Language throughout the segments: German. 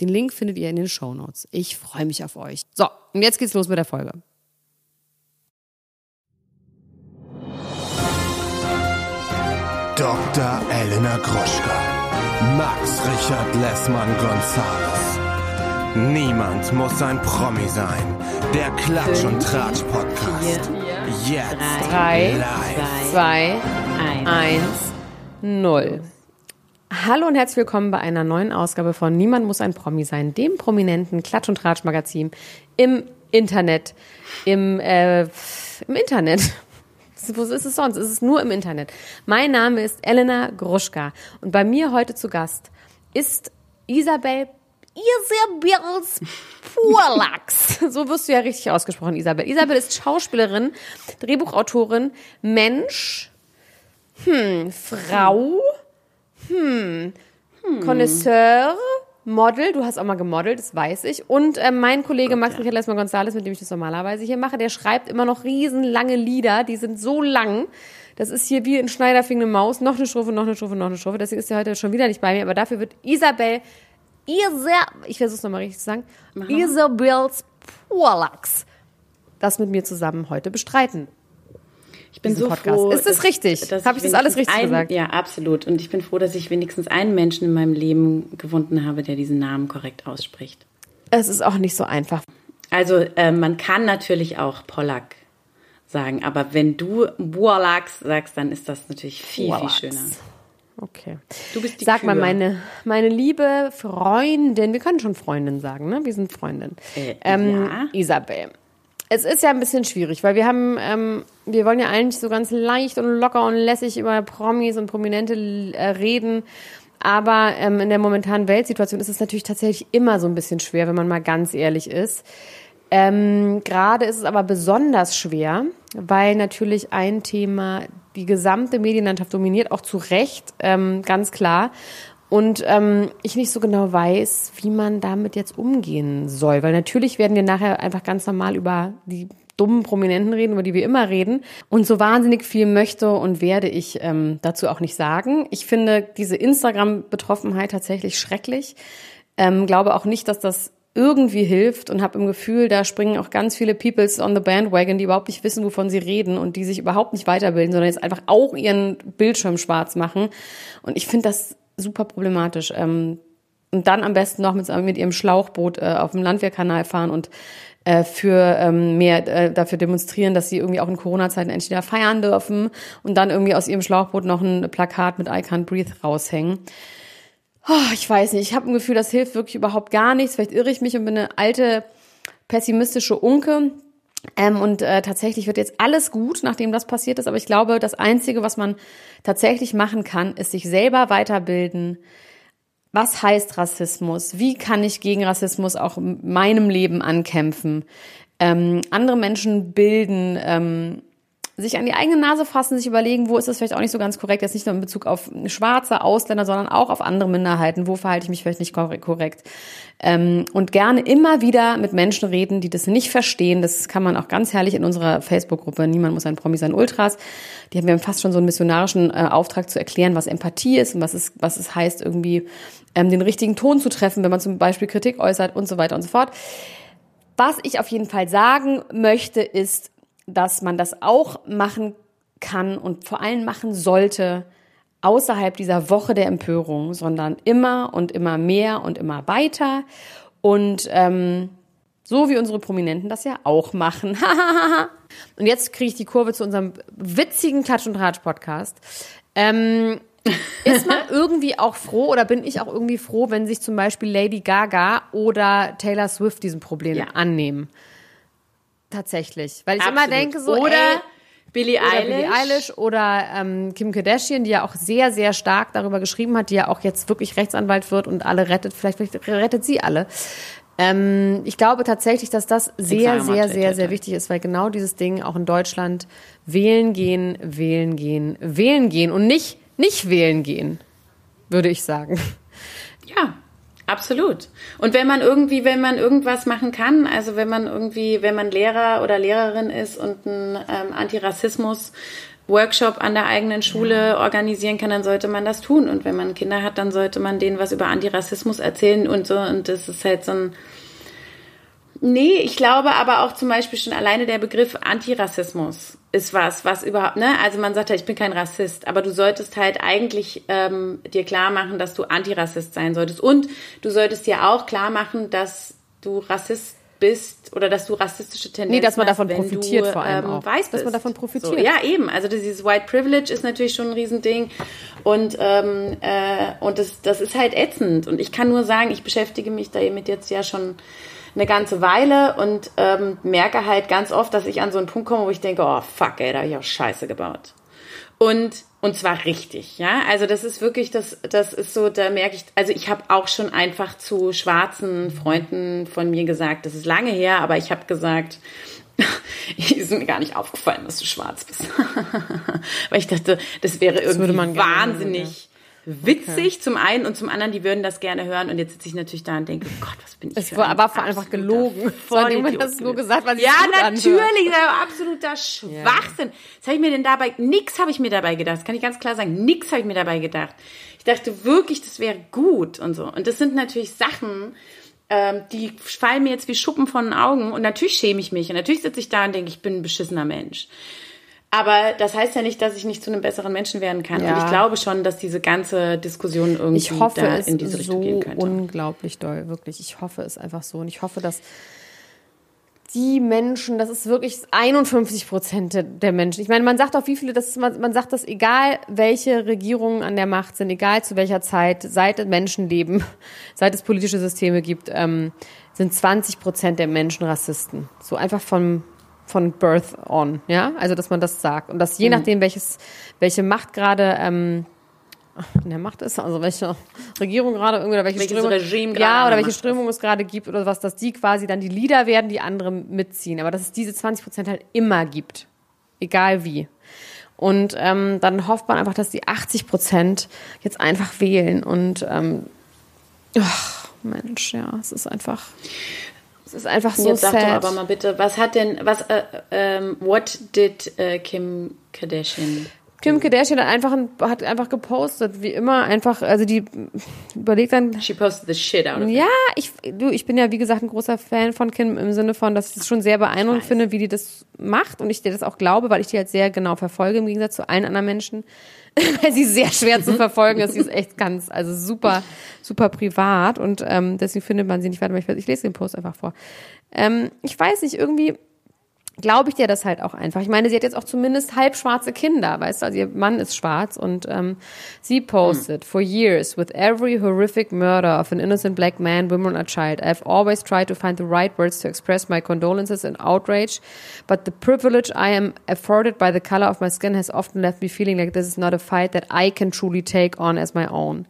Den Link findet ihr in den Show Notes. Ich freue mich auf euch. So, und jetzt geht's los mit der Folge. Dr. Elena Gruschka. Max Richard Lessmann Gonzales. Niemand muss ein Promi sein. Der Klatsch und Tratsch Podcast. Jetzt. Drei, live. zwei, eins, null. Hallo und herzlich willkommen bei einer neuen Ausgabe von Niemand muss ein Promi sein, dem prominenten Klatsch- und Tratsch-Magazin im Internet. Im, äh, im Internet. Wo ist es sonst? Es ist nur im Internet. Mein Name ist Elena Gruschka und bei mir heute zu Gast ist Isabel Isabels Purlax. So wirst du ja richtig ausgesprochen, Isabel. Isabel ist Schauspielerin, Drehbuchautorin, Mensch, hm, Frau, hm, Connoisseur, Model, du hast auch mal gemodelt, das weiß ich. Und äh, mein Kollege Max Michael Lesmer Gonzales, mit dem ich das normalerweise hier mache, der schreibt immer noch riesenlange Lieder, die sind so lang. Das ist hier wie in Schneiderfing eine Maus, noch eine Strophe, noch eine Strophe, noch eine Strophe. Deswegen ist er heute schon wieder nicht bei mir, aber dafür wird Isabel, Isabel, ich versuche es nochmal richtig zu sagen, Isabels Purlax das mit mir zusammen heute bestreiten. Ich bin so Podcast. froh. Ist das dass- richtig? dass Hab ich das alles richtig einen, gesagt? Ja, absolut. Und ich bin froh, dass ich wenigstens einen Menschen in meinem Leben gefunden habe, der diesen Namen korrekt ausspricht. Es ist auch nicht so einfach. Also äh, man kann natürlich auch Pollack sagen, aber wenn du Bualax sagst, dann ist das natürlich viel, Purlax. viel schöner. Okay. Du bist die Sag mal, Kühe. meine, meine liebe Freundin, wir können schon Freundin sagen, ne? Wir sind Freundin. Äh, ähm, ja. Isabel. Es ist ja ein bisschen schwierig, weil wir haben, ähm, wir wollen ja eigentlich so ganz leicht und locker und lässig über Promis und Prominente äh, reden. Aber ähm, in der momentanen Weltsituation ist es natürlich tatsächlich immer so ein bisschen schwer, wenn man mal ganz ehrlich ist. Ähm, Gerade ist es aber besonders schwer, weil natürlich ein Thema die gesamte Medienlandschaft dominiert, auch zu Recht, ähm, ganz klar. Und ähm, ich nicht so genau weiß, wie man damit jetzt umgehen soll. Weil natürlich werden wir nachher einfach ganz normal über die dummen Prominenten reden, über die wir immer reden. Und so wahnsinnig viel möchte und werde ich ähm, dazu auch nicht sagen. Ich finde diese Instagram-Betroffenheit tatsächlich schrecklich. Ähm, glaube auch nicht, dass das irgendwie hilft und habe im Gefühl, da springen auch ganz viele Peoples on the bandwagon, die überhaupt nicht wissen, wovon sie reden und die sich überhaupt nicht weiterbilden, sondern jetzt einfach auch ihren Bildschirm schwarz machen. Und ich finde das super problematisch. Ähm, und dann am besten noch mit, mit ihrem Schlauchboot äh, auf dem Landwehrkanal fahren und äh, für ähm, mehr äh, dafür demonstrieren, dass sie irgendwie auch in Corona-Zeiten endlich wieder feiern dürfen und dann irgendwie aus ihrem Schlauchboot noch ein Plakat mit I Can't Breathe raushängen. Oh, ich weiß nicht, ich habe ein Gefühl, das hilft wirklich überhaupt gar nichts. Vielleicht irre ich mich und bin eine alte pessimistische Unke. Ähm, und äh, tatsächlich wird jetzt alles gut, nachdem das passiert ist. Aber ich glaube, das Einzige, was man tatsächlich machen kann, ist sich selber weiterbilden. Was heißt Rassismus? Wie kann ich gegen Rassismus auch in meinem Leben ankämpfen? Ähm, andere Menschen bilden, ähm, sich an die eigene Nase fassen, sich überlegen, wo ist das vielleicht auch nicht so ganz korrekt, jetzt nicht nur in Bezug auf schwarze Ausländer, sondern auch auf andere Minderheiten, wo verhalte ich mich vielleicht nicht korre- korrekt. Ähm, und gerne immer wieder mit Menschen reden, die das nicht verstehen. Das kann man auch ganz herrlich in unserer Facebook-Gruppe Niemand muss ein Promi sein Ultras. Die haben wir fast schon so einen missionarischen äh, Auftrag zu erklären, was Empathie ist und was es, was es heißt, irgendwie ähm, den richtigen Ton zu treffen, wenn man zum Beispiel Kritik äußert und so weiter und so fort. Was ich auf jeden Fall sagen möchte, ist, dass man das auch machen kann und vor allem machen sollte außerhalb dieser Woche der Empörung, sondern immer und immer mehr und immer weiter und ähm, so wie unsere Prominenten das ja auch machen. und jetzt kriege ich die Kurve zu unserem witzigen Klatsch und Ratsch Podcast. Ähm, ist man irgendwie auch froh oder bin ich auch irgendwie froh, wenn sich zum Beispiel Lady Gaga oder Taylor Swift diesem Problem Ja. annehmen? Tatsächlich. Weil ich Absolut. immer denke so, Oder ey, Billie oder Eilish. Billie Eilish oder ähm, Kim Kardashian, die ja auch sehr, sehr stark darüber geschrieben hat, die ja auch jetzt wirklich Rechtsanwalt wird und alle rettet, vielleicht, vielleicht rettet sie alle. Ähm, ich glaube tatsächlich, dass das sehr, sehr, sehr, sehr wichtig ist, weil genau dieses Ding auch in Deutschland wählen gehen, wählen gehen, wählen gehen und nicht, nicht wählen gehen, würde ich sagen. Ja, absolut. Und wenn man irgendwie, wenn man irgendwas machen kann, also wenn man irgendwie, wenn man Lehrer oder Lehrerin ist und einen ähm, Antirassismus Workshop an der eigenen Schule organisieren kann, dann sollte man das tun. Und wenn man Kinder hat, dann sollte man denen was über Antirassismus erzählen und so. Und das ist halt so ein, Nee, ich glaube aber auch zum Beispiel schon alleine der Begriff Antirassismus ist was, was überhaupt, ne? Also man sagt ja, ich bin kein Rassist, aber du solltest halt eigentlich ähm, dir klar machen, dass du Antirassist sein solltest. Und du solltest dir auch klar machen, dass du Rassist bist oder dass du rassistische Tendenzen Nee, dass man davon hast, profitiert du, vor allem ähm, auch. Weiß Dass man davon profitiert. So, ja, eben. Also dieses White Privilege ist natürlich schon ein Riesending. Und, ähm, äh, und das, das ist halt ätzend. Und ich kann nur sagen, ich beschäftige mich damit jetzt ja schon eine ganze Weile und ähm, merke halt ganz oft, dass ich an so einen Punkt komme, wo ich denke, oh fuck, ey, da hab ich auch Scheiße gebaut. Und, und zwar richtig, ja. Also das ist wirklich, das, das ist so, da merke ich, also ich habe auch schon einfach zu schwarzen Freunden von mir gesagt, das ist lange her, aber ich habe gesagt, ist mir gar nicht aufgefallen, dass du schwarz bist. Weil ich dachte, das wäre irgendwie hören, wahnsinnig witzig zum einen und zum anderen, die würden das gerne hören und jetzt sitze ich natürlich da und denke, Gott, was bin ich Es war aber einfach gelogen. Vor hat das nur gesagt, sie Ja, natürlich, das war absoluter Schwachsinn. Was habe ich mir denn dabei, nix habe ich mir dabei gedacht, das kann ich ganz klar sagen, nix habe ich mir dabei gedacht. Ich dachte wirklich, das wäre gut und so. Und das sind natürlich Sachen, ähm, die fallen mir jetzt wie Schuppen von den Augen und natürlich schäme ich mich und natürlich sitze ich da und denke, ich bin ein beschissener Mensch. Aber das heißt ja nicht, dass ich nicht zu einem besseren Menschen werden kann. Ja. Und ich glaube schon, dass diese ganze Diskussion irgendwie Ich hoffe da es in diese Richtung gehen so könnte. unglaublich doll, wirklich. Ich hoffe es einfach so. Und ich hoffe, dass die Menschen, das ist wirklich 51 Prozent der- Menschen. Ich meine, man sagt auch, wie viele, das ist, man, man sagt das, egal welche Regierungen an der Macht sind, egal zu welcher Zeit, seit Menschen leben, seit es politische Systeme gibt, ähm, sind 20 Prozent der Menschen Rassisten. So einfach vom, von Birth on, ja? Also, dass man das sagt. Und dass je nachdem, welches, welche Macht gerade, ähm, an der Macht ist, also welche Regierung gerade irgendwie oder welche Welches Strömung, Regime ja oder der welche. Strömung es gerade gibt oder was, dass die quasi dann die Leader werden, die andere mitziehen, aber dass es diese 20 Prozent halt immer gibt, egal wie. Und ähm, dann hofft man einfach, dass die 80 Prozent jetzt einfach wählen und ähm, ach, Mensch, ja, es ist einfach, es ist einfach so Jetzt sag doch sad. aber mal bitte, was hat denn, was, äh, ähm, what did äh, Kim Kardashian? Kim Kardashian hat einfach, ein, hat einfach gepostet, wie immer, einfach, also die überlegt dann, She posted the shit out of it. Ja, ich, du, ich bin ja, wie gesagt, ein großer Fan von Kim im Sinne von, dass ich es schon sehr beeindruckend finde, wie die das macht und ich dir das auch glaube, weil ich die halt sehr genau verfolge im Gegensatz zu allen anderen Menschen. weil sie sehr schwer zu verfolgen ist. Sie ist echt ganz, also super, super privat und ähm, deswegen findet man sie nicht weiter. Ich, ich lese den Post einfach vor. Ähm, ich weiß nicht, irgendwie glaube ich dir das halt auch einfach. Ich meine, sie hat jetzt auch zumindest halb schwarze Kinder, weißt du, also ihr Mann ist schwarz und ähm, sie posted, for years, with every horrific murder of an innocent black man, woman or child, I've always tried to find the right words to express my condolences and outrage, but the privilege I am afforded by the color of my skin has often left me feeling like this is not a fight that I can truly take on as my own.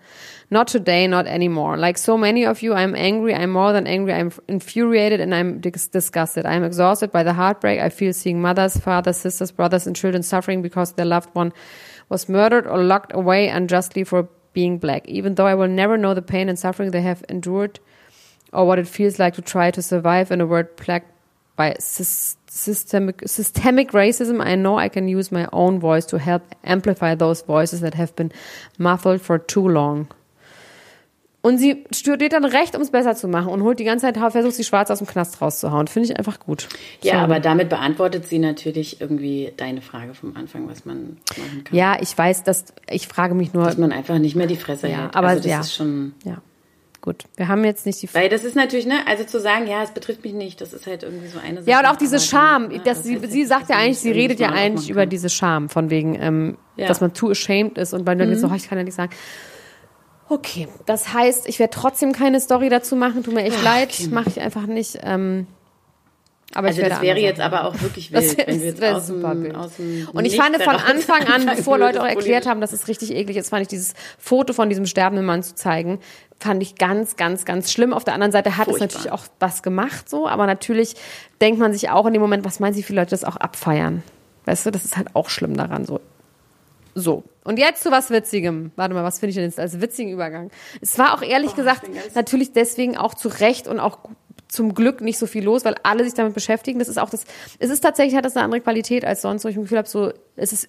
Not today, not anymore. Like so many of you, I'm angry. I'm more than angry. I'm infuriated and I'm dis- disgusted. I'm exhausted by the heartbreak I feel seeing mothers, fathers, sisters, brothers, and children suffering because their loved one was murdered or locked away unjustly for being black. Even though I will never know the pain and suffering they have endured or what it feels like to try to survive in a world plagued by systemic systemic racism, I know I can use my own voice to help amplify those voices that have been muffled for too long. Und sie studiert dann Recht, um es besser zu machen und holt die ganze Zeit, versucht sie schwarz aus dem Knast rauszuhauen. Finde ich einfach gut. Ja, aber damit beantwortet sie natürlich irgendwie deine Frage vom Anfang, was man machen kann. Ja, ich weiß, dass ich frage mich nur. Dass man einfach nicht mehr die Fresse Ja, hält. aber also das ja. ist schon. Ja, gut. Wir haben jetzt nicht die. Weil das ist natürlich, ne, also zu sagen, ja, es betrifft mich nicht, das ist halt irgendwie so eine Sache. Ja, und auch diese Scham. ne, dass das sie, heißt sie jetzt sagt ja eigentlich, sie redet ja eigentlich über diese Scham, von wegen, ähm, Ja. dass man too ashamed ist und weil dann Mhm. so, ich kann ja nicht sagen. Okay, das heißt, ich werde trotzdem keine Story dazu machen. Tut mir echt leid, mache ich einfach nicht. Ähm, Aber also ich werde das wäre jetzt aber auch wirklich Das wild, wär- wenn das wir jetzt aus super dem, aus dem Und ich fand von Anfang an, bevor Leute auch erklärt haben, dass es richtig eklig ist, fand ich dieses Foto von diesem sterbenden Mann zu zeigen, fand ich ganz, ganz, ganz schlimm. Auf der anderen Seite hat Furchtbar. es natürlich auch was gemacht, so, aber natürlich denkt man sich auch in dem Moment, was meinen Sie, wie viele Leute das auch abfeiern? Weißt du, das ist halt auch schlimm daran, so. So. Und jetzt zu was Witzigem. Warte mal, was finde ich denn jetzt als witzigen Übergang? Es war auch ehrlich gesagt bin ganz- natürlich deswegen auch zu Recht und auch zum Glück nicht so viel los, weil alle sich damit beschäftigen. Das ist auch das, es ist tatsächlich, hat das eine andere Qualität als sonst, wo ich das Gefühl habe, so, es ist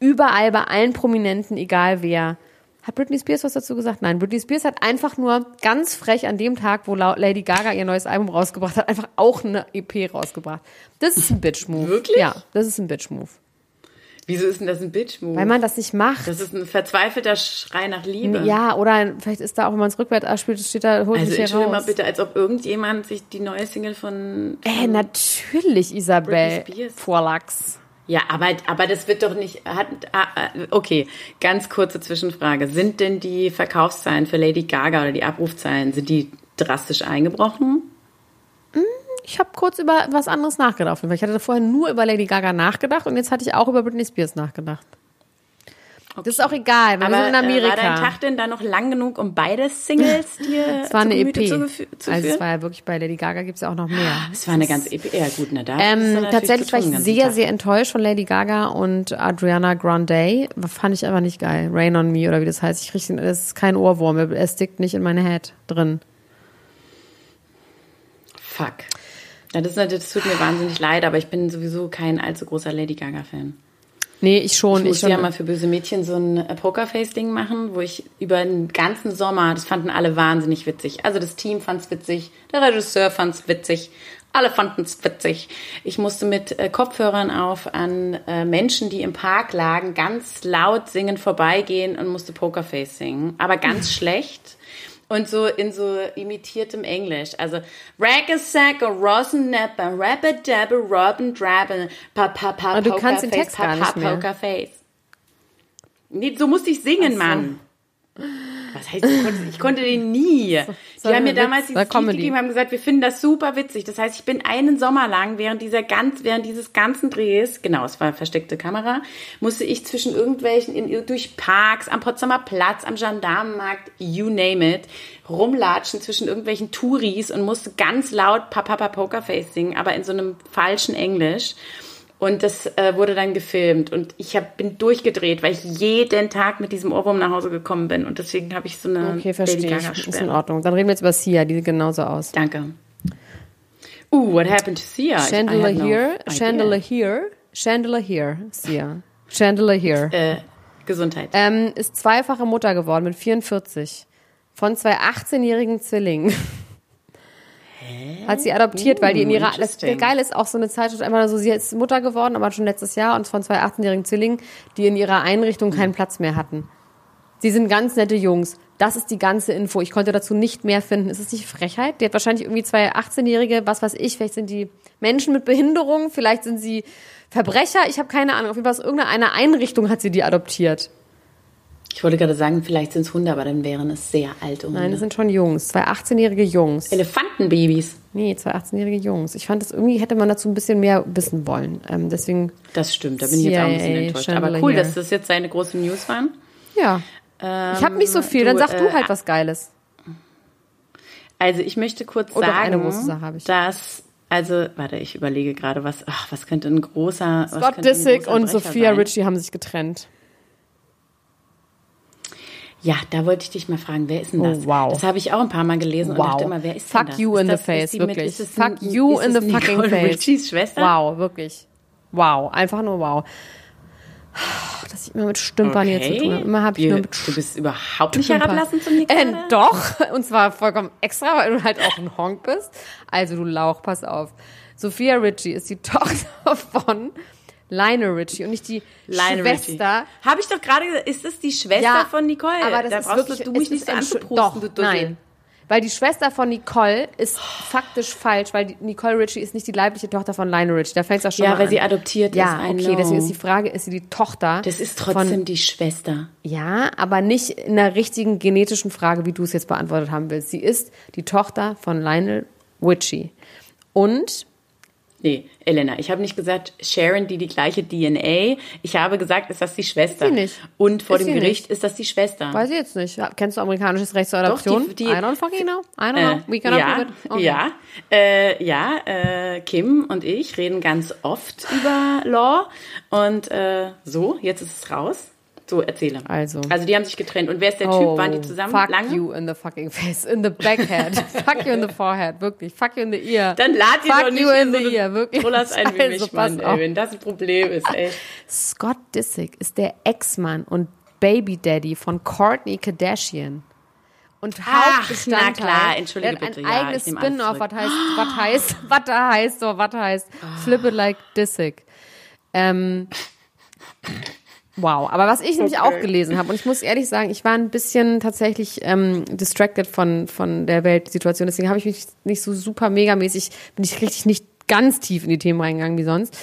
überall bei allen Prominenten, egal wer. Hat Britney Spears was dazu gesagt? Nein, Britney Spears hat einfach nur ganz frech an dem Tag, wo La- Lady Gaga ihr neues Album rausgebracht hat, einfach auch eine EP rausgebracht. Das ist ein Bitch-Move. Wirklich? Ja, das ist ein Bitch-Move. Wieso ist denn das ein Bitch-Move? Weil man das nicht macht. Das ist ein verzweifelter Schrei nach Liebe. Ja, oder vielleicht ist da auch, wenn man es rückwärts abspielt, steht da, holt Also mich hier entschuldige mal raus. bitte, als ob irgendjemand sich die neue Single von... Äh, natürlich, Isabel Britney Spears. Vorlachs. Ja, aber, aber das wird doch nicht... Hat, ah, ah, okay, ganz kurze Zwischenfrage. Sind denn die Verkaufszahlen für Lady Gaga oder die Abrufzahlen, sind die drastisch eingebrochen? Ich habe kurz über was anderes nachgedacht. weil Ich hatte vorher nur über Lady Gaga nachgedacht und jetzt hatte ich auch über Britney Spears nachgedacht. Das ist auch egal, wir Aber sind in äh, Amerika. war dein Tag denn da noch lang genug, um beide Singles dir es war zu eine EP. zu, gefü- zu also es war ja wirklich bei Lady Gaga gibt es ja auch noch mehr. Es war eine ganze EP. Ja gut, na da. er Ähm, tatsächlich war ich sehr, Tag. sehr enttäuscht von Lady Gaga und Adriana Grande. Fand ich einfach nicht geil. Rain on Me oder wie das heißt. Ich krieg, den- das ist kein Ohrwurm. Es stickt nicht in meine Head drin. Fuck. Ja, das, das tut mir wahnsinnig leid, aber ich bin sowieso kein allzu großer Lady Gaga-Fan. Nee, ich schon. Ich Ich, musste ja mal für böse Mädchen so ein äh, Pokerface-Ding machen, wo ich über den ganzen Sommer, das fanden alle wahnsinnig witzig. Also das Team fand's witzig, der Regisseur fand's witzig, alle fanden's witzig. Ich musste mit äh, Kopfhörern auf an äh, Menschen, die im Park lagen, ganz laut singen vorbeigehen und musste Pokerface singen, aber ganz schlecht. Und so in so imitiertem Englisch. Also, Raggasack, Rosenapper, Rabba-Dabba, Robin-Drabba, pa pa pa Aber du kannst den Pokerface, Text gar nicht mehr. Pokerface. Nee, so musste ich singen, so. Mann. Was heißt, ich konnte, ich konnte den nie. so Die haben mir damals dieses Lied gegeben, haben gesagt, wir finden das super witzig. Das heißt, ich bin einen Sommer lang während dieser ganz, während dieses ganzen Drehs, genau, es war versteckte Kamera, musste ich zwischen irgendwelchen, in, durch Parks, am Potsdamer Platz, am Gendarmenmarkt, you name it, rumlatschen zwischen irgendwelchen Touris und musste ganz laut Papa Pokerface singen, aber in so einem falschen Englisch. Und das äh, wurde dann gefilmt und ich hab, bin durchgedreht, weil ich jeden Tag mit diesem Ohrwurm nach Hause gekommen bin und deswegen habe ich so eine Okay, verstehe Lady ich. Gaga Ist in. Ordnung. Dann reden wir jetzt über Sia, die sieht genauso aus. Danke. Uh, what happened to Sia? Chandelier no here, idea. Chandelier here, Chandelier here, Sia. Chandelier here. Äh, Gesundheit. Ähm, ist zweifache Mutter geworden mit 44 von zwei 18-jährigen Zwillingen. Hat sie adoptiert, weil die in Uh, ihrer. Das. Geile ist auch so eine Zeitschrift, einfach so, sie ist Mutter geworden, aber schon letztes Jahr und von zwei 18-jährigen Zwillingen, die in ihrer Einrichtung keinen Platz mehr hatten. Sie sind ganz nette Jungs. Das ist die ganze Info. Ich konnte dazu nicht mehr finden. Ist es nicht Frechheit? Die hat wahrscheinlich irgendwie zwei 18-Jährige, was weiß ich, vielleicht sind die Menschen mit Behinderung, vielleicht sind sie Verbrecher, ich habe keine Ahnung. Auf jeden Fall aus irgendeiner Einrichtung hat sie die adoptiert. Ich wollte gerade sagen, vielleicht sind es Hunde, aber dann wären es sehr alte Hunde. Nein, das sind schon Jungs. Zwei 18-jährige Jungs. Elefantenbabys. Nee, zwei 18-jährige Jungs. Ich fand das irgendwie, hätte man dazu ein bisschen mehr wissen wollen. Ähm, deswegen, Das stimmt, da bin ich jetzt auch ein bisschen enttäuscht. Aber cool, dass das jetzt seine große News waren. ja. ich habe nicht so viel, dann du, sag du äh, halt was Geiles. Also ich möchte kurz Oh, doch, sagen, eine große Sache habe ich. dass also warte, ich überlege gerade, was ach, was könnte ein großer Scott Disick und Sophia? Ritchie haben sich getrennt. Ja, da wollte ich dich mal fragen, wer ist denn Oh, das? wow. Das habe ich auch ein paar Mal gelesen und Wow. dachte immer, wer ist Fuck denn das? you ist in das, the face, mit- wirklich. ist es Fuck ein- you in the fucking Nicole face. Richies Schwester? Wow, wirklich. Wow, einfach nur wow. Dass ich immer mit Stümpern hier zu tun habe. Immer habe ich Du- nur mit Du bist überhaupt nicht Stümpern. herablassend zu mir Äh, gerade? doch, und zwar vollkommen extra, weil du halt auch ein Honk bist. Also du Lauch, pass auf. Sophia Ritchie ist die Tochter von Lionel Ritchie und nicht die Lionel Schwester. Habe ich doch gerade gesagt, ist das die Schwester von Nicole? Aber das da ist brauchst wirklich, du, mich nicht so Doch, du Dussel. nein. Weil die Schwester von Nicole ist faktisch falsch, weil Nicole Ritchie ist nicht die leibliche Tochter von Lionel Ritchie. Da fängt es auch schon Ja, weil an. sie adoptiert ja, ist. I okay, know. deswegen ist die Frage, ist sie die Tochter? Das ist trotzdem die Schwester. Ja, aber nicht in der richtigen genetischen Frage, wie du es jetzt beantwortet haben willst. Sie ist die Tochter von Lionel Ritchie. Und Nee, Elena, ich habe nicht gesagt, Sharon, die die gleiche DNA. Ich habe gesagt, ist das die Schwester. Ist sie nicht. Und vor Ist dem Gericht nicht. ist das die Schwester. Weiß ich jetzt nicht. Kennst du amerikanisches Recht zur Adoption? die- die- I don't fucking know. I don't Äh, know. We cannot ja, prove it. Okay. ja, äh, ja, äh, Kim und ich reden ganz oft über Law und äh, so, jetzt ist es raus. So, erzähle. Also. Also die haben sich getrennt. Und wer ist der Oh, Typ? Waren die zusammen fuck lange? you in the fucking face, in the backhead, fuck you in the forehead, wirklich, fuck you in the ear. Dann lad dir fuck doch nicht you in in so the eine ear, wirklich. Trollers ein wie Also, mich, Mann, ey, wenn das ein Problem ist, ey. Scott Disick ist der Ex-Mann und Baby Daddy von Courtney Kardashian. Und Ach, Hauptbestandteil. na klar, entschuldige hat ein bitte, ja, eigenes Spin-off, was heißt, was heißt, was da heißt, so, was heißt, Flip it like Disick. Ähm, wow, aber was ich nämlich auch gelesen habe, und ich muss ehrlich sagen, ich war ein bisschen tatsächlich ähm, distracted von, von der Weltsituation, deswegen habe ich mich nicht so super megamäßig, bin ich richtig nicht ganz tief in die Themen reingegangen wie sonst.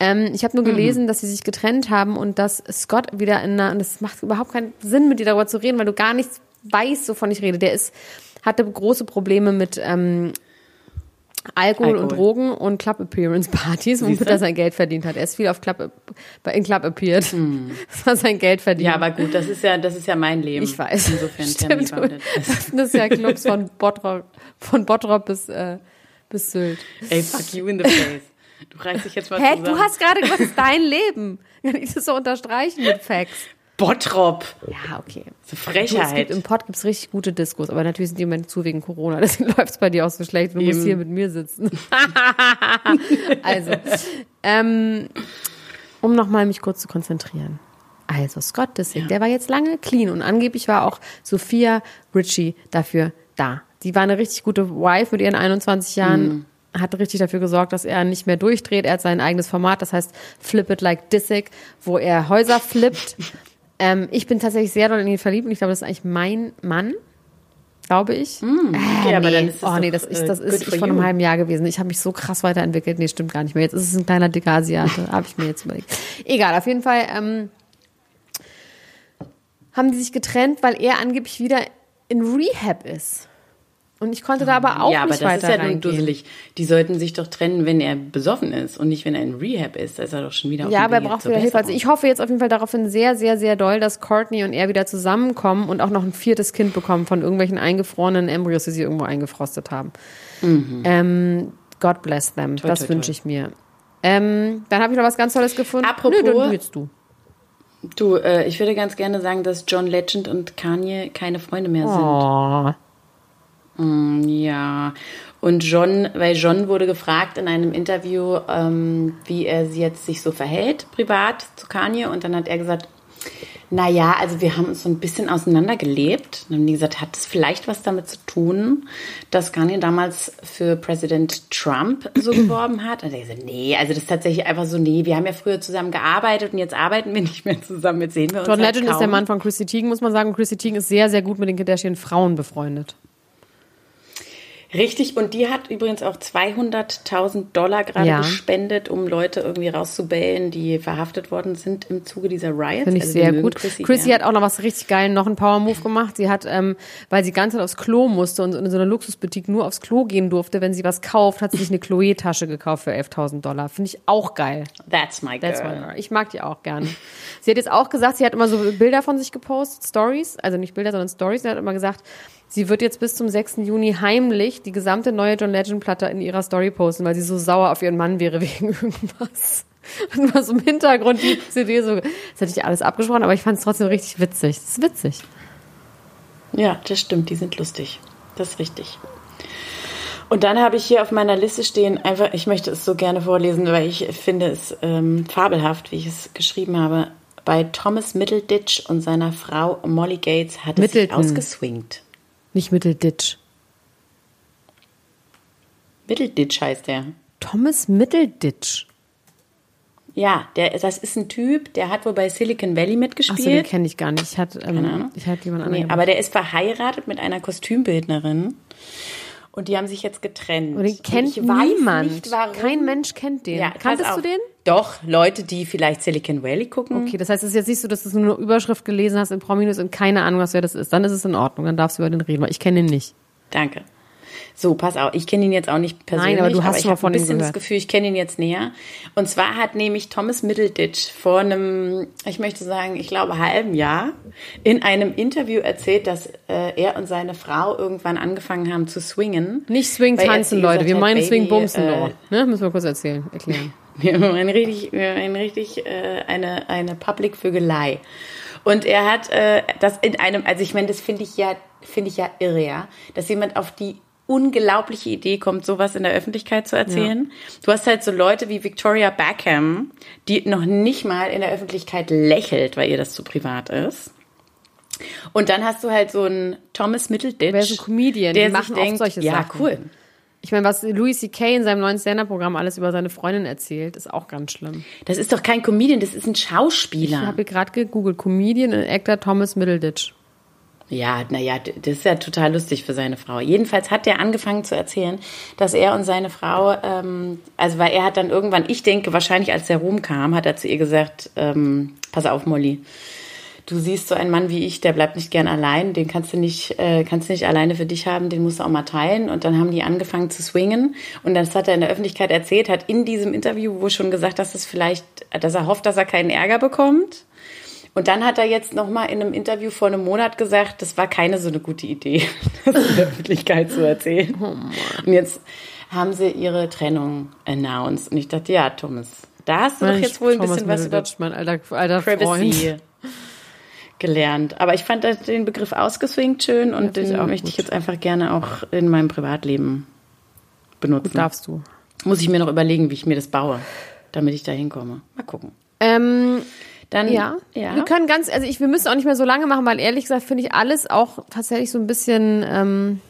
Ähm, ich habe nur gelesen, dass sie sich getrennt haben und dass Scott wieder in einer, und das macht überhaupt keinen Sinn, mit dir darüber zu reden, weil du gar nichts weißt, wovon ich rede. Der ist, hatte große Probleme mit ähm, Alkohol, und. Drogen und Club Appearance Partys, womit er sein Geld verdient hat. Er ist viel auf Club, in Club appeared. Das war sein Geld verdient. Ja, aber gut, das ist ja, das ist ja mein Leben. ich weiß. Insofern Stimmt. Das ist ja Clubs von Bottrop, von Bottrop bis, äh, bis Sylt. Ey, fuck you in the face. Du reißt dich jetzt mal Hä, zusammen. du hast gerade gesagt, das ist dein Leben. Kann ich das so unterstreichen mit Facts? Bottrop. Ja, okay. So Du, es gibt, Frechheit. Im Pod gibt's richtig gute Diskos, aber natürlich sind die Moment zu wegen Corona. Deswegen läuft's bei dir auch so schlecht. Du musst Eben. hier mit mir sitzen. also, ähm, um nochmal mich kurz zu konzentrieren. Also, Scott Disick, der war jetzt lange clean und angeblich war auch Sophia Ritchie dafür da. Die war eine richtig gute Wife mit ihren 21 Jahren. Hat richtig dafür gesorgt, dass er nicht mehr durchdreht. Er hat sein eigenes Format, das heißt Flip It Like Disick, wo er Häuser flippt. Ähm, ich bin tatsächlich sehr doll in ihn verliebt und ich glaube, das ist eigentlich mein Mann, glaube ich. Okay, aber nee. oh nee, das ist, äh, das ist vor einem halben Jahr gewesen. Ich habe mich so krass weiterentwickelt. Nee, stimmt gar nicht mehr. Jetzt ist es ein kleiner dicker Asiate, habe ich mir jetzt überlegt. Egal, auf jeden Fall ähm, haben die sich getrennt, weil er angeblich wieder in Rehab ist. Und ich konnte da aber auch ja, aber nicht das ist ja reingehen. dusselig. Die sollten sich doch trennen, wenn er besoffen ist und nicht, wenn er in Rehab ist. Da ist er doch schon wieder auf Ja, dem aber er braucht wieder Hilfe. Also ich hoffe jetzt auf jeden Fall daraufhin sehr, sehr, sehr doll, dass Courtney und er wieder zusammenkommen und auch noch ein viertes Kind bekommen von irgendwelchen eingefrorenen Embryos, die sie irgendwo eingefrostet haben. Ähm, God bless them. das Mhm. toi, wünsche toi. ich mir. Ähm, dann habe ich noch was ganz Tolles gefunden. Apropos- Nö, dann jetzt du. Du, äh, ich würde ganz gerne sagen, dass John Legend und Kanye keine Freunde mehr sind. Oh. Mm, Ja, und John, weil John wurde gefragt in einem Interview, ähm, wie er sie jetzt sich so verhält, privat zu Kanye. Und dann hat er gesagt, na ja, also wir haben uns so ein bisschen auseinandergelebt. Und dann haben die gesagt, hat es vielleicht was damit zu tun, dass Kanye damals für Präsident Trump so geworben hat? Und er gesagt, nee, also das ist tatsächlich einfach so, nee, wir haben ja früher zusammen gearbeitet und jetzt arbeiten wir nicht mehr zusammen, jetzt sehen wir uns John halt Legend ist kaum. der Mann von Chrissy Teigen, muss man sagen. Und Chrissy Teigen ist sehr, sehr gut mit den Kardashian Frauen befreundet. Richtig, und die hat übrigens auch 200.000 Dollar gerade Ja. gespendet, um Leute irgendwie rauszubellen, die verhaftet worden sind im Zuge dieser Riots. Finde ich Also sehr gut. Chrissy, Chrissy hat auch noch was richtig geil, noch einen Power-Move gemacht. Sie hat, ähm, weil sie ganz Zeit aufs Klo musste und in so einer Luxusboutique nur aufs Klo gehen durfte, wenn sie was kauft, hat sie sich eine Chloé-Tasche gekauft für 11.000 Dollar. Finde ich auch geil. That's my girl. That's my girl. Ich mag die auch gerne. Sie hat jetzt auch gesagt, sie hat immer so Bilder von sich gepostet, Stories, also nicht Bilder, sondern Stories. Sie hat immer gesagt, sie wird jetzt bis zum 6. Juni heimlich die gesamte neue John Legend Platte in ihrer Story posten, weil sie so sauer auf ihren Mann wäre wegen irgendwas. Und war so im Hintergrund die CD so, das hätte ich alles abgesprochen, aber ich fand es trotzdem richtig witzig. Das ist witzig. Ja, das stimmt, die sind lustig. Das ist richtig. Und dann habe ich hier auf meiner Liste stehen, einfach, ich möchte es so gerne vorlesen, weil ich finde es ähm, fabelhaft, wie ich es geschrieben habe. Bei Thomas Middleditch und seiner Frau Molly Gates hat es sich ausgeswingt. Nicht Mittelditch. Middleditch heißt der. Thomas Mittelditch. Ja, der, das ist ein Typ, der hat wohl bei Silicon Valley Achso, den mitgespielt. kenne ich gar nicht. Ich hatte, ähm, ich hatte jemand anderen. nee, aber der ist verheiratet mit einer Kostümbildnerin. Und die haben sich jetzt getrennt. Und den Und kennt ich weiß niemand. Nicht. Kein Mensch kennt den. Ja, Kanntest du den? Doch, Leute, die vielleicht Silicon Valley gucken. Okay, das heißt, es ist jetzt nicht so, dass du nur eine Überschrift gelesen hast in Prominus und keine Ahnung hast, wer das ist. Dann ist es in Ordnung, dann darfst du über den reden, weil ich kenne ihn nicht. Danke. So, pass auf, ich kenne ihn jetzt auch nicht persönlich, Nein, aber du hast ich schon mal habe ein bisschen das. Gefühl, ich kenne ihn jetzt näher. Und zwar hat nämlich Thomas Middleditch vor einem, ich möchte sagen, ich glaube halben Jahr in einem Interview erzählt, dass äh, er und seine Frau irgendwann angefangen haben zu swingen. Nicht Swing tanzen, Leute. Wir meinen Baby, Swing bumsen, äh. Ne? Müssen wir kurz erzählen, erklären. Wir haben ein richtig, wir ein richtig äh, eine, eine Public-Vögelei. Und er hat äh, das in einem, also ich meine, das finde ich ja, finde ich ja irre, ja, dass jemand auf die unglaubliche Idee kommt, sowas in der Öffentlichkeit zu erzählen. Du hast halt so Leute wie Victoria Beckham, die noch nicht mal in der Öffentlichkeit lächelt, weil ihr das zu privat ist. Und dann hast du halt so einen Thomas Middleditch. Wer ist ein Comedian? Der Die sich machen oft denkt, solche ja, Sachen. cool. Ich meine, was Louis C.K. in seinem neuen Stand-Up-Programm alles über seine Freundin erzählt, ist auch ganz schlimm. Das ist doch kein Comedian, das ist ein Ich Schauspieler. habe gerade gegoogelt. Comedian und Actor Thomas Middleditch. Ja, naja, das ist ja total lustig für seine Frau. Jedenfalls hat er angefangen zu erzählen, dass er und seine Frau, ähm, also weil er hat dann irgendwann, ich denke wahrscheinlich als der Ruhm kam, hat er zu ihr gesagt, ähm, pass auf Molly, du siehst so einen Mann wie ich, der bleibt nicht gern allein, den kannst du nicht, äh, kannst du nicht alleine für dich haben, den musst du auch mal teilen. Und dann haben die angefangen zu swingen und das hat er in der Öffentlichkeit erzählt, hat in diesem Interview wohl schon gesagt, dass es vielleicht, dass er hofft, dass er keinen Ärger bekommt. Und dann hat er jetzt noch mal in einem Interview vor einem Monat gesagt, das war keine so eine gute Idee, das in der Öffentlichkeit zu erzählen. und jetzt haben sie ihre Trennung announced. Und ich dachte, ja, Thomas, da hast du doch jetzt wohl ein Thomas bisschen was über mein alter, alter Privacy Freund. gelernt. Aber ich fand den Begriff ausgeswingt schön und ich den auch möchte ich gut. jetzt einfach gerne auch in meinem Privatleben benutzen. Darfst du. Muss ich mir noch überlegen, wie ich mir das baue, damit ich da hinkomme. Mal gucken. Ähm, Dann, ja. ja. Wir können ganz, also ich, wir müssen auch nicht mehr so lange machen, weil ehrlich gesagt finde ich alles auch tatsächlich so ein bisschen, ähm,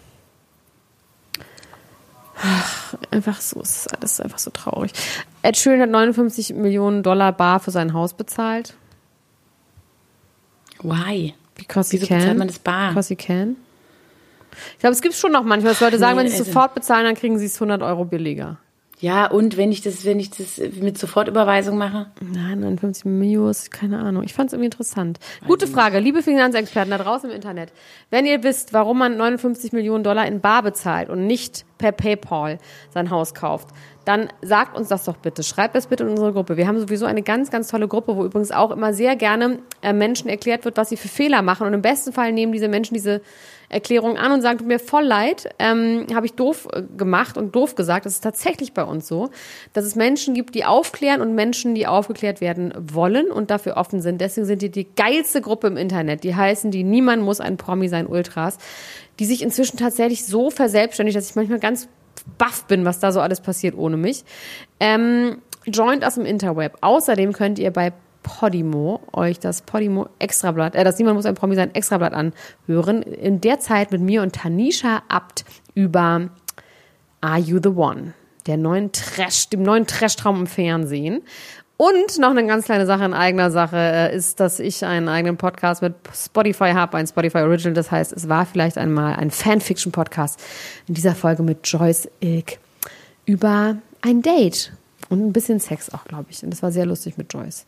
ach, einfach so, es ist alles einfach so traurig. Ed Sheeran hat 59 Millionen Dollar bar für sein Haus bezahlt. Why? Because he Wieso can. bezahlt man das bar? Because he can. Ich glaube, es gibt schon noch manchmal, dass Leute sagen, Nee, wenn sie es also- sofort bezahlen, dann kriegen sie es 100 Euro billiger. Ja, und wenn ich das, wenn ich das mit Sofortüberweisung mache? Nein, 59 Millionen, keine Ahnung. Ich fand es irgendwie interessant. Gute Frage, liebe Finanzexperten da draußen im Internet. Wenn ihr wisst, warum man 59 Millionen Dollar in Bar bezahlt und nicht per PayPal sein Haus kauft, dann sagt uns das doch bitte. Schreibt das bitte in unsere Gruppe. Wir haben sowieso eine ganz, ganz tolle Gruppe, wo übrigens auch immer sehr gerne äh, Menschen erklärt wird, was sie für Fehler machen. Und im besten Fall nehmen diese Menschen diese Erklärung an und sagen, tut mir voll leid, ähm, habe ich doof äh, gemacht und doof gesagt. Das ist tatsächlich bei uns so, dass es Menschen gibt, die aufklären und Menschen, die aufgeklärt werden wollen und dafür offen sind. Deswegen sind die die geilste Gruppe im Internet. Die heißen die Niemand muss ein Promi sein Ultras, die sich inzwischen tatsächlich so verselbstständigt, dass ich manchmal ganz baff bin, was da so alles passiert ohne mich. Ähm, joint aus dem Interweb. Außerdem könnt ihr bei Podimo euch das Podimo Extrablatt, äh, das Niemand muss ein Promi sein Extrablatt anhören. In der Zeit mit mir und Tanisha Abt über Are You the One? Der neuen Trash, dem neuen Trash-Traum im Fernsehen. Und noch eine ganz kleine Sache in eigener Sache äh, ist, dass ich einen eigenen Podcast mit Spotify habe, ein Spotify Original. Das heißt, es war vielleicht einmal ein Fanfiction-Podcast in dieser Folge mit Joyce Ilk über ein Date und ein bisschen Sex auch, glaube ich. Und das war sehr lustig mit Joyce.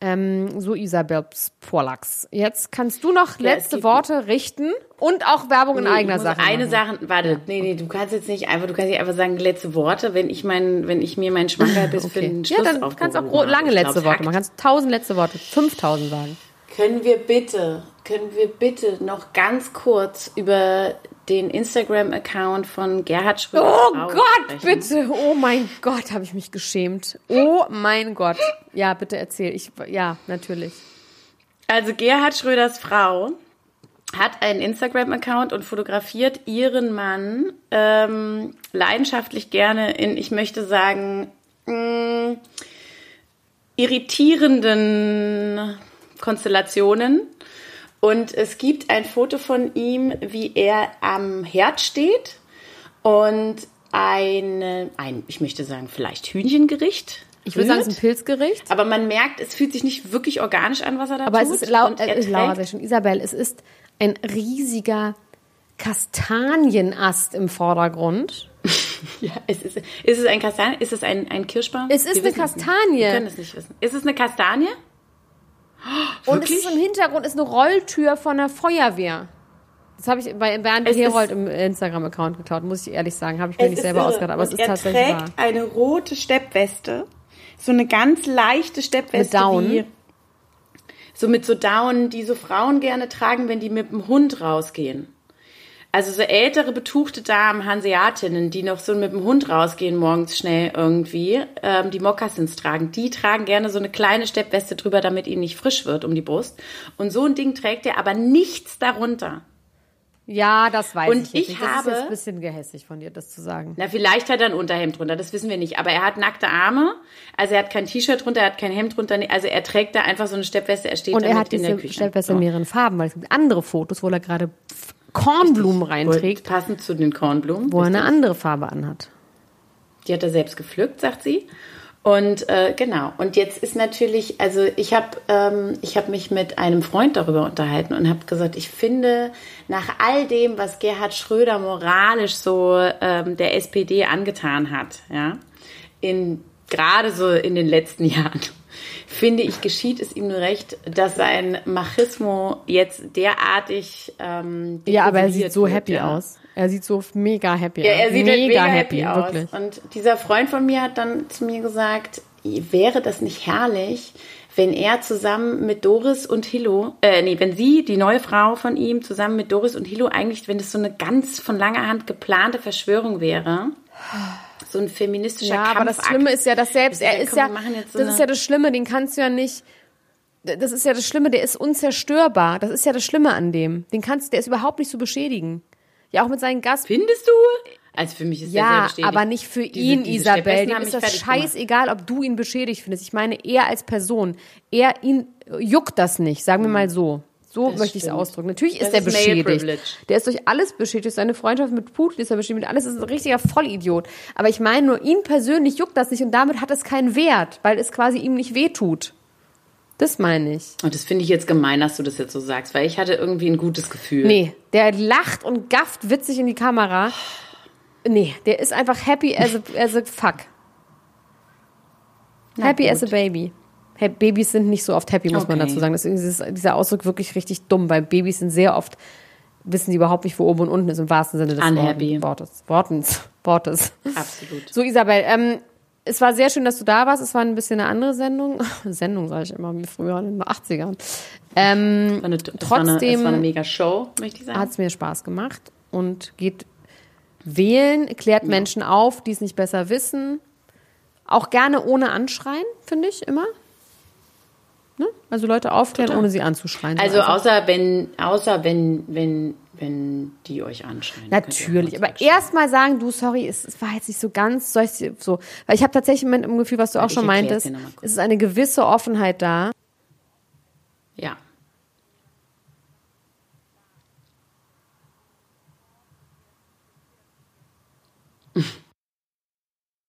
Ähm, so Isabel Vorlax. Jetzt kannst du noch Ja, letzte Worte richten und auch Werbung in Nee, eigener ich muss Sache. Eine machen. Sache, warte, nee, nee, du kannst jetzt nicht einfach, du kannst nicht einfach sagen letzte Worte, wenn ich mein, wenn ich mir meinen Schmankerl bis für den Ja, Schluss dann kannst du auch lange letzte glaub, Worte machen. Kannst tausend letzte Worte, 5000 sagen. Können wir bitte, können wir bitte noch ganz kurz über den Instagram-Account von Gerhard Schröder Oh Frau Gott, sprechen? bitte. Oh mein Gott, habe ich mich geschämt. Oh mein Gott. Ja, bitte erzähl. Ich, ja, natürlich. Also Gerhard Schröders Frau hat einen Instagram-Account und fotografiert ihren Mann ähm, leidenschaftlich gerne in, ich möchte sagen, mh, irritierenden Konstellationen. Und es gibt ein Foto von ihm, wie er am Herd steht und eine, ein, ich möchte sagen, vielleicht Hühnchengericht. Ich würde sagen, es ist ein Pilzgericht. Aber man merkt, es fühlt sich nicht wirklich organisch an, was er da Aber tut. es ist, lau äh, Laura, sehr schön. Isabel, es ist ein riesiger Kastanienast im Vordergrund. Ja, es ist, ist es ein Kastanien? Ist es ein, ein Kirschbaum? Es ist Wir eine es nicht. Kastanie. Wir können es nicht wissen. Ist es eine Kastanie? Und es ist im Hintergrund ist eine Rolltür von der Feuerwehr. Das habe ich bei Bernd Es Herold im Instagram-Account geklaut, muss ich ehrlich sagen. Habe ich mir nicht selber irre. ausgedacht, aber es ist er tatsächlich trägt wahr. eine rote Steppweste, so eine ganz leichte Steppweste Mit Down? wie so mit so Down, die so Frauen gerne tragen, wenn die mit dem Hund rausgehen. Also so ältere betuchte Damen, Hanseatinnen, die noch so mit dem Hund rausgehen morgens schnell irgendwie, ähm, die Mokassins tragen, die tragen gerne so eine kleine Steppweste drüber, damit ihnen nicht frisch wird um die Brust. Und so ein Ding trägt er, aber nichts darunter. Ja, das weiß Und ich jetzt ich nicht. Das habe- ist jetzt ein bisschen gehässig von dir, das zu sagen. Na, vielleicht hat er ein Unterhemd drunter, das wissen wir nicht. Aber er hat nackte Arme, also er hat kein T-Shirt drunter, er hat kein Hemd drunter, also er trägt da einfach so eine Steppweste, er steht Und damit er hat in der diese Küche. Steppweste So. in mehreren Farben, weil es gibt andere Fotos, wo er gerade Kornblumen reinträgt, Passend zu den Kornblumen. wo er eine andere Farbe anhat. Die hat er selbst gepflückt, sagt sie. Und äh, genau. Und jetzt ist natürlich, also ich habe ähm, ich habe mich mit einem Freund darüber unterhalten und habe gesagt, ich finde nach all dem, was Gerhard Schröder moralisch so ähm, der SPD angetan hat, ja, in gerade so in den letzten Jahren, finde ich, geschieht es ihm nur recht, dass sein Machismo jetzt derartig ähm, Ja, aber er sieht so wird, happy ja. aus. Er sieht so mega happy Ja, aus. er sieht mega, halt mega happy, happy, aus. wirklich. Und dieser Freund von mir hat dann zu mir gesagt, wäre das nicht herrlich, wenn er zusammen mit Doris und Hilo, äh, nee, wenn sie, die neue Frau von ihm, zusammen mit Doris und Hilo eigentlich, wenn das so eine ganz von langer Hand geplante Verschwörung wäre, so ein feministischer Ja, aber das. Schlimme ist ja, dass selbst er ist ja, so das ist ja das Schlimme, den kannst du ja nicht, das ist ja das Schlimme, der ist unzerstörbar. Das ist ja das Schlimme an dem. Den kannst, der ist überhaupt nicht zu beschädigen. Ja, auch mit seinen Gast. Findest du? Also für mich ist der Ja, bestätigt. aber nicht für Diese- ihn, diese Isabel. Dem ist das gemacht. scheißegal, ob du ihn beschädigt findest. Ich meine, er als Person, er ihn juckt das nicht, sagen wir mal so. So Das möchte ich es ausdrücken. Natürlich Das ist er beschädigt. Der ist durch alles beschädigt. Seine Freundschaft mit Putin ist er beschädigt. Mit alles ist ein richtiger Vollidiot. Aber ich meine, nur ihn persönlich juckt das nicht und damit hat es keinen Wert, weil es quasi ihm nicht wehtut. Das meine ich. Und das finde ich jetzt gemein, dass du das jetzt so sagst, weil ich hatte irgendwie ein gutes Gefühl. Nee, der lacht und gafft witzig in die Kamera. Nee, der ist einfach happy as a, as a fuck. happy gut. as a baby. Hey, Babys sind nicht so oft happy, muss man Okay. dazu sagen. Deswegen ist dieser Ausdruck wirklich richtig dumm, weil Babys sind sehr oft, wissen sie überhaupt nicht, wo oben und unten ist, im wahrsten Sinne des Unhappy. Wortes. Wortens. Wortes. Absolut. So, Isabel, ähm, es war sehr schön, dass du da warst. Es war ein bisschen eine andere Sendung. Sendung, sage ich immer, wie früher in den 80ern. Ähm, war eine, das war eine, Trotzdem- das war eine mega Show, möchte ich sagen. hat es mir Spaß gemacht und geht wählen, klärt Menschen auf, die es nicht besser wissen. Auch gerne ohne Anschreien, finde ich immer. Ne? Also Leute aufklären, Total. ohne sie anzuschreien. Also Einfach. außer wenn, außer wenn, wenn, wenn die euch anschreien. Natürlich, aber erstmal sagen, du, sorry, es, es war jetzt nicht so ganz soll ich so, weil ich habe tatsächlich im Gefühl, was du auch Ich schon meintest, es ist eine gewisse Offenheit da. Ja.